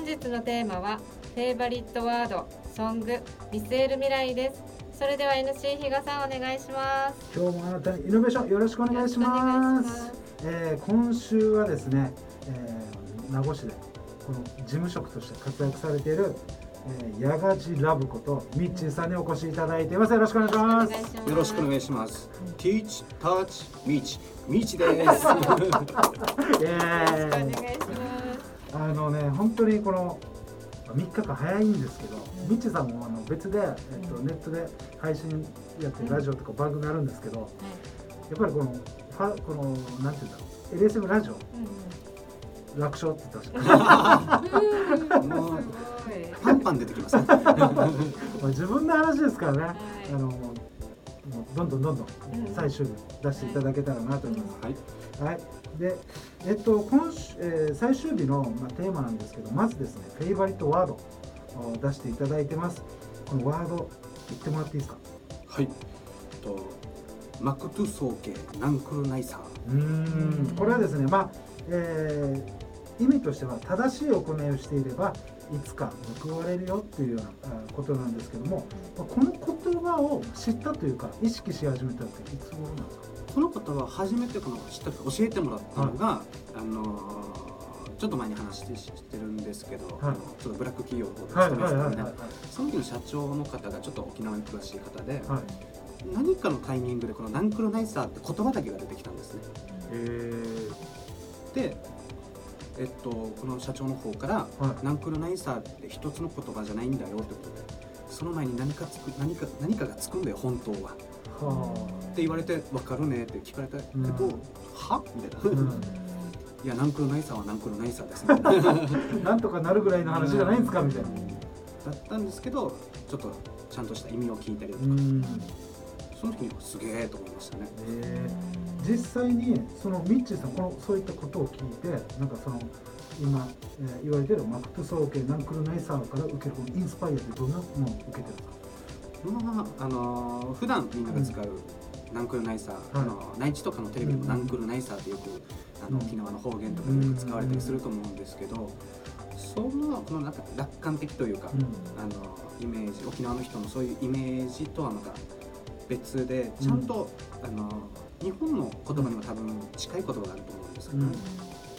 本日のテーマはフェイバリットワードソング見据える未来ですそれでは NC 比嘉さんお願いします今日もあなたにイノベーションよろしくお願いしますえー、今週はですね、えー、名護市でこの事務職として活躍されているえー、ヤガジラブことミッチーさんにお越しいただいています。よろしくお願いします。よろしくお願いします。Teach, Touch, ミチ、ミチです。よろしくお願いします。あのね、本当にこの3日間早いんですけど、ミッチーさんもあの別で、えっと、ネットで配信やってるラジオとか番組あるんですけど、やっぱりこのファこのなんていうんだろう LSM ラジオ、楽勝って言ってました。パンパン出てきます、ね、自分の話ですからね、はい、あのどんどんどんどん最終日出していただけたらなと思います。はい、はい、で、えっと今週、えー、最終日のまあテーマなんですけど、まずですね、フェイバリットワードを出していただいてます。このワード言ってもらっていいですか？はい。とマクトゥ総計ナンクルナイサー。うん、これはですね、まあ、えー、意味としては正しい行いをしていればいつか報われるよっていうようなことなんですけどもこの言葉を知ったというか意識し始めたっていつ頃なんですか？この言葉初めてこの知った教えてもらったのが、はい、あのちょっと前に話してるんですけど、はい、ちょっとブラック企業を勤めてたんでその時の社長の方がちょっと沖縄に詳しい方で、はい、何かのタイミングでこのナンクロナイサーって言葉だけが出てきたんですね。でえっと、この社長の方から、はい、ナンクルナイサーって一つの言葉じゃないんだよってことでその前に何かつく何か何かがつくんだよ本当は。はって言われて「分かるね」って聞かれたけど「うん、は?」みたいな。うん いや、ナンクルナイサーはナンクルナイサーですね。なんとかなるぐらいの話じゃないんですかみたいな。だったんですけど、ちょっとちゃんとした意味を聞いたりとか、その時にすげえと思いましたね。実際にそのミッチーさんこのそういったことを聞いてなんかその今、えー、言われてるマクト総研ナンクルナイサーから受けるこのインスパイアってどんなものを受けてるんですか？まあ、あのー、普段みんなが使う、ナンクルナイサー、あの内地とかのテレビのナンクルナイサーってよく、あの沖縄の方言とかでよく使われたりすると思うんですけど、そのこのなんか楽観的というか、あのイメージ沖縄の人のそういうイメージとはまた別でちゃんと、あの日本の言葉にも多分近い言葉があると思うんですけど、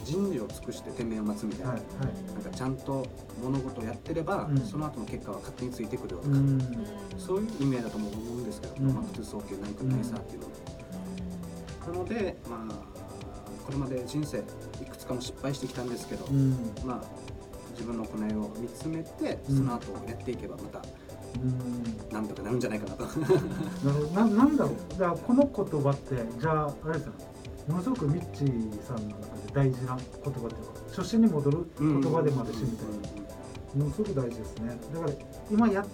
人事を尽くして天命を待つみたいな,、なんかちゃんと物事をやってれば、その後の結果は勝手についてくるよとか、そういう意味だと思うんですけど、まあ、普通早慶何かないさっていうのは。なのでまあこれまで人生いくつかも失敗してきたんですけど、まあ自分の行いを見つめてその後やっていけばまたなんとかなるんじゃないかなと。ななんだろう。だからこの言葉ってじゃああれですよ。ねものすごくミッチーさんの中で大事な言葉っていうか初心に戻る言葉でもあるしみたいな。ものすごく大事ですね。だから今や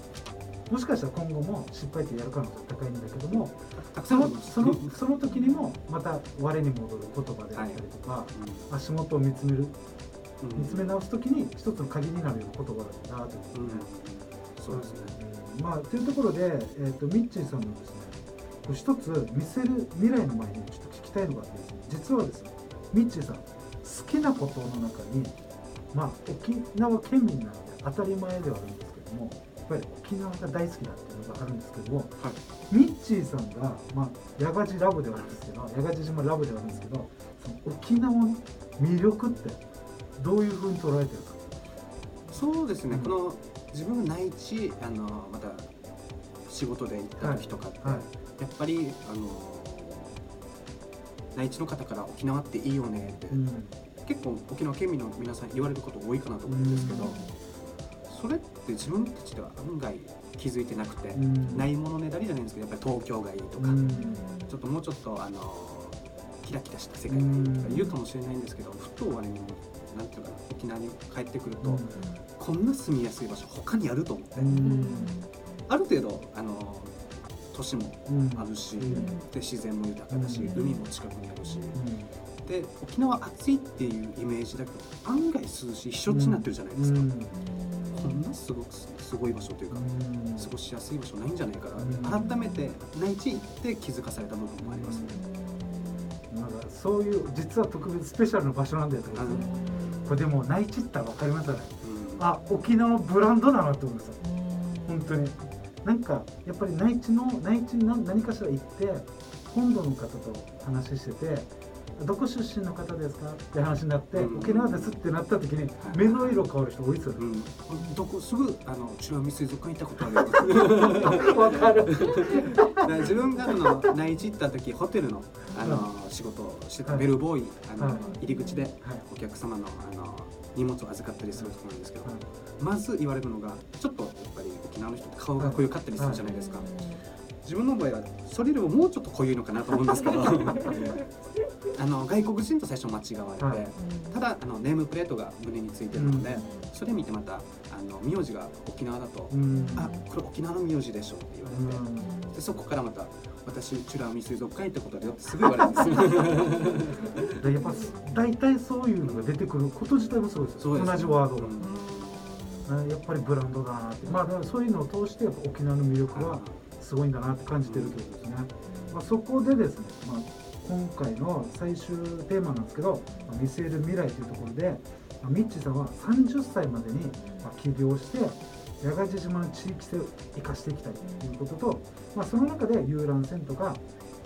もしかしたら今後も失敗ってやる可能性高いんだけどもそのそのその時にもまた我に戻る言葉であったりとか、はい、足元を見つめる見つめ直す時に一つの鍵になるような言葉だなということで、うん、そうですね。まあ、というところで、えーと、ミッチーさんのですね一つ見せる未来の前にちょっと聞きたいのがあってですね実はですねミッチーさん好きなことの中にまあ沖縄県民なので当たり前ではあるんですけどもやっぱり沖縄が大好きだっていうのがあるんですけども、はい、ミッチーさんが、まあ、八賀地ラブではあるんですけど八賀地島ラブではあるんですけどその沖縄の魅力ってどういうふうに捉えてるか。そうですね、うん、この自分が内地あのまた仕事で行った時とかって、はい。はい、やっぱりあの内地の方から沖縄っていいよねって、うん、結構沖縄県民の皆さん言われること多いかなと思うんですけど、うん、それって自分たちでは案外気づいてなくて、うん、ないものねだりじゃないんですけどやっぱり東京がいいとか、ちょっともうちょっとあのキラキラした世界がいいとか言うかもしれないんですけどふと我々なんていうかな沖縄に帰ってくると、こんな住みやすい場所他にあると思って、ある程度あの都市もあるし、で自然も豊かだし、海も近くにあるし、で沖縄暑いっていうイメージだけど案外涼しい避暑地になってるじゃないですか、こんなすごくすごい場所というか、過ごしやすい場所ないんじゃないかな、改めて内地行って気づかされた部分もありますね。なんかそういう実は特別スペシャルな場所なんだよとか、これでも内地って分かりますよね。あ沖縄ブランドだなって思うんです本当になんかやっぱり内地の内地に何何かしら行って本土の方と話しててどこ出身の方ですかって話になって、うん。沖縄ですってなった時に目の色変わる人多いですよね、うん、どこすぐあの美ら海水族館行ったことある。よ わかる。自分があの内地行った時ホテルのあの、仕事をしてたはい。ベルボーイあの、はい。入り口ではい。お客様のあの荷物を預かったりするところなんですけど、はい。まず言われるのがちょっとやっぱり沖縄の人って顔が濃ゆかったりするじゃないですか、自分の場合はそれよりももうちょっと濃ゆいのかなと思うんですけど。あの外国人と最初間違われて、はい。ただあのネームプレートが胸についてるので、うん。それ見てまたあの名字が沖縄だと、うん。あこれ沖縄の名字でしょって言われて、うん。でそこからまた私美ら海水族館ってことだよってすぐ言われるんですよ。でやっぱ大体そういうのが出てくること自体もそうですうです同じワードが、やっぱりブランドだなって。まあだからそういうのを通してやっぱ沖縄の魅力はすごいんだなって感じてるということですね、まあ、そこでですね、まあ、今回の最終テーマなんですけど「まあ見据える未来」というところで、まあ、ミッチーさんは30歳までに、起業して八ヶ島の地域性を生かしていきたいということと、まあ、その中で遊覧船とか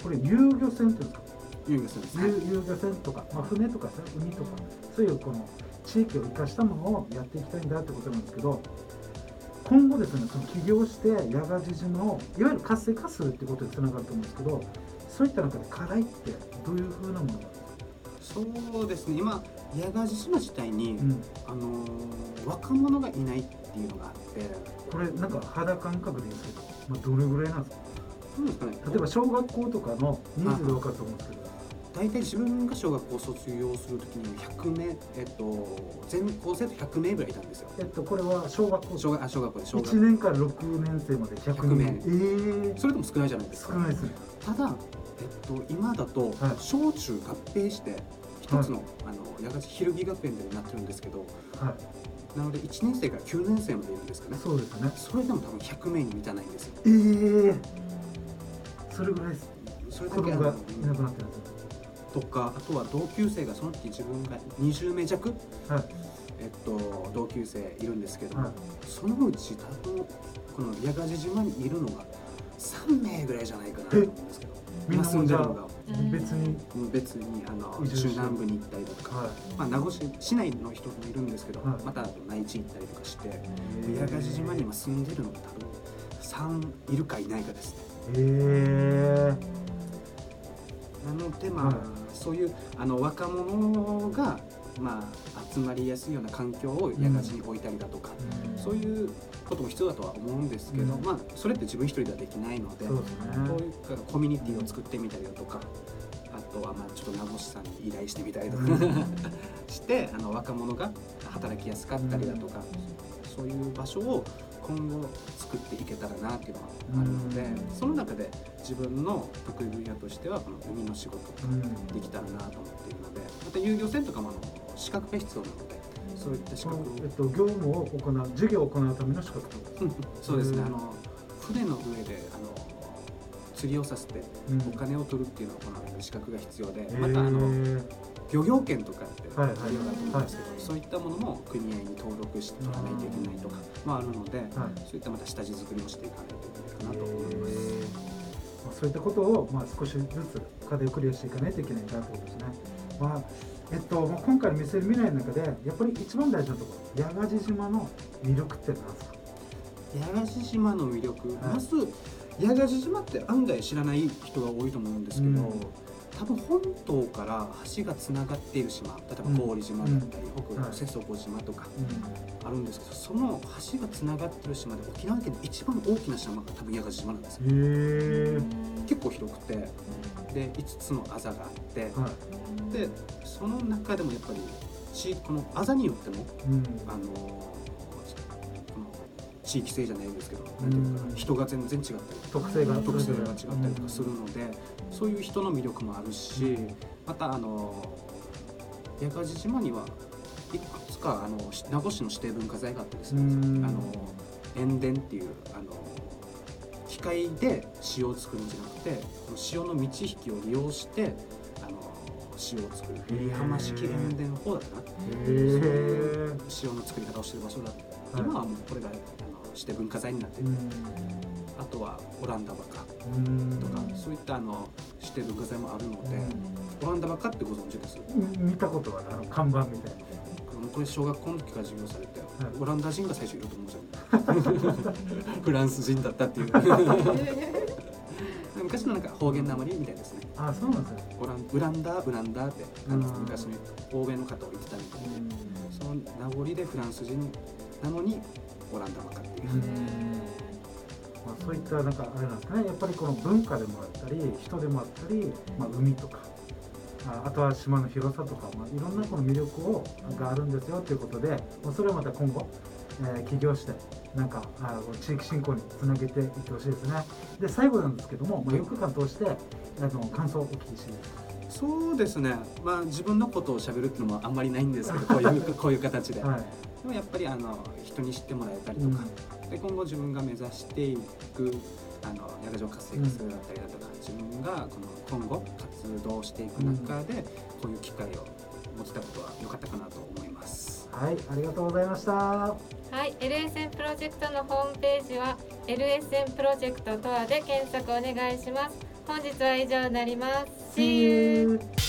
これ遊漁船っていうんですか遊漁船ですね。遊遊漁船とか、まあ、船とかさ海とかそういうこの地域を生かしたものをやっていきたいんだってことなんですけど今後ですねその起業して八ヶ地島をいわゆる活性化するってことにつながると思うんですけどそういった中で課題ってどういうふうなものが？そうですね。今八ヶ島自体に、うん、あのー若者がいないっていうのがあって。これなんか肌感覚でいいですけど、まあ、どれぐらいなんですか？そうですかね。例えば小学校とかの人数で分かると思うんですけど大体自分が小学校卒業するときに100名えっと全校生徒100名ぐらいいたんですよ。えっとこれは小学校。小学あ小学校で小学。1年から6年生まで100 100名。ええそれでも少ないじゃないですか。少ないですね。ただ、えっと、今だとはい。小中合併して一つの,、あの八ヶひぎ学園でなってるんですけどはい。なので1年生から9年生までいるんですかね。そうですね。それでも多分100名に満たないんですよ。ええそれぐらいです。それだ子供がいなくなってるんですとかあとは同級生がその時自分が20名弱、はい。えっと、同級生いるんですけども、はい。そのうち多分この八ヶ地島にいるのが3名ぐらいじゃないかなと思うんですけどみんな今住んでるのが。うん。別に？別にあの中南部に行ったりだとか、はまあ、名護市市内の人もいるんですけど、はい。また内地行ったりとかしてい八ヶ地島に今住んでるのが多分3いるかいないかですね。えなのでまあ、はいそういうあの若者がまあ集まりやすいような環境を八ヶ地に置いたりだとか、えそういうことも必要だとは思うんですけど、うん。まあそれって自分一人ではできないので、そうね。こういうコミュニティを作ってみたりだとかあとはまあちょっと名護市さんに依頼してみたりとか、してあの若者が働きやすかったりだとか、そういう場所を今後作っていけたらなっていうのはあるので、中で自分の得意分野としてはこの海の仕事うん。できたらなと思っているのでまた遊漁船とかもあの資格が必要なのでそういった資そ格。をのえっと業務を行う授業を行うための資格とそうですね、うん。あの船の上であの釣りをさせてうん。お金を取るっていうのを行う資格が必要で、えまたあのー漁業権とかはいだとはい。思うんですけど、そういったものも組合に登録して取らないといけないとかもあるので、はい。そういったまた下地作りもしていかないといけないかなと思います。そういったことを、まあ、少しずつ課題をクリアしていかないといけないんだということですね。まあえっと、まあ今回の見せる未来の中でやっぱり一番大事なところ八ヶ地島の魅力って何ですか？八ヶ地島の魅力、はい。まず八ヶ地島って案外知らない人が多いと思うんですけど、うん多分本島から橋がつながっている島例えば郡島だったり、北はい。部瀬底島とかうあるんですけどその橋がつながってる島で沖縄県で一番大きな島が多分八ヶ地島なんですよ。結構広くてで5つのあざがあってはい。でその中でもやっぱり地このあざによってもうん。あの地域性じゃないんですけど、うん。なんていうかな人が全然違ったり特性が特性が違ったりとかするので、そういう人の魅力もあるしまたあの八ヶ地島にはいくつかあの名護市の指定文化財があってですね、うん。あの塩田っていうあの機械で塩を作るんじゃなくて塩の満ち引きを利用してあの塩を作る。フェリー浜式塩田の方だったかな。へえ塩の作り方をしてる場所だ。ったはい。今はもうこれがあの指定文化財になってる、うん。あとはオランダバカうん。とか、そういったあの指定文化財もあるので、オランダバカってご存知です？み見たことはあの看板みたいな。これ小学校の時から授業されて、い。オランダ人が最初いると思うんですよフランス人だったっていう。昔のなんか方言なまりみたいですね。あそうなんですよオランウランダーウランダーって昔の欧米の方を言ってたみたいでその名残でフランス人なのにオランダバカっていう、まあ、そういったなんかあれなんですかね。やっぱりこの文化でもあったり人でもあったり、まあ、海とかああとは島の広さとか、まあ、いろんなこの魅力をがあるんですよということで、まあ、それをまた今後、えー起業してなんかあ地域振興につなげていってほしいですね。で最後なんですけども、まあ、4日間通してあの感想をお聞きしていいですそうですねまあ自分のことをしゃべるっていうのもあんまりないんですけどこういうこういう形で、かはいでもやっぱりあの人に知ってもらえたりとか、で今後自分が目指していくあの矢賀城活性化するだったりだとか、自分がこの今後活動していく中で、こういう機会を持てたことは良かったかなと思います。はい、ありがとうございました。はい、LSN プロジェクトのホームページは LSN プロジェクトとはで検索お願いします。本日は以上になります。See you!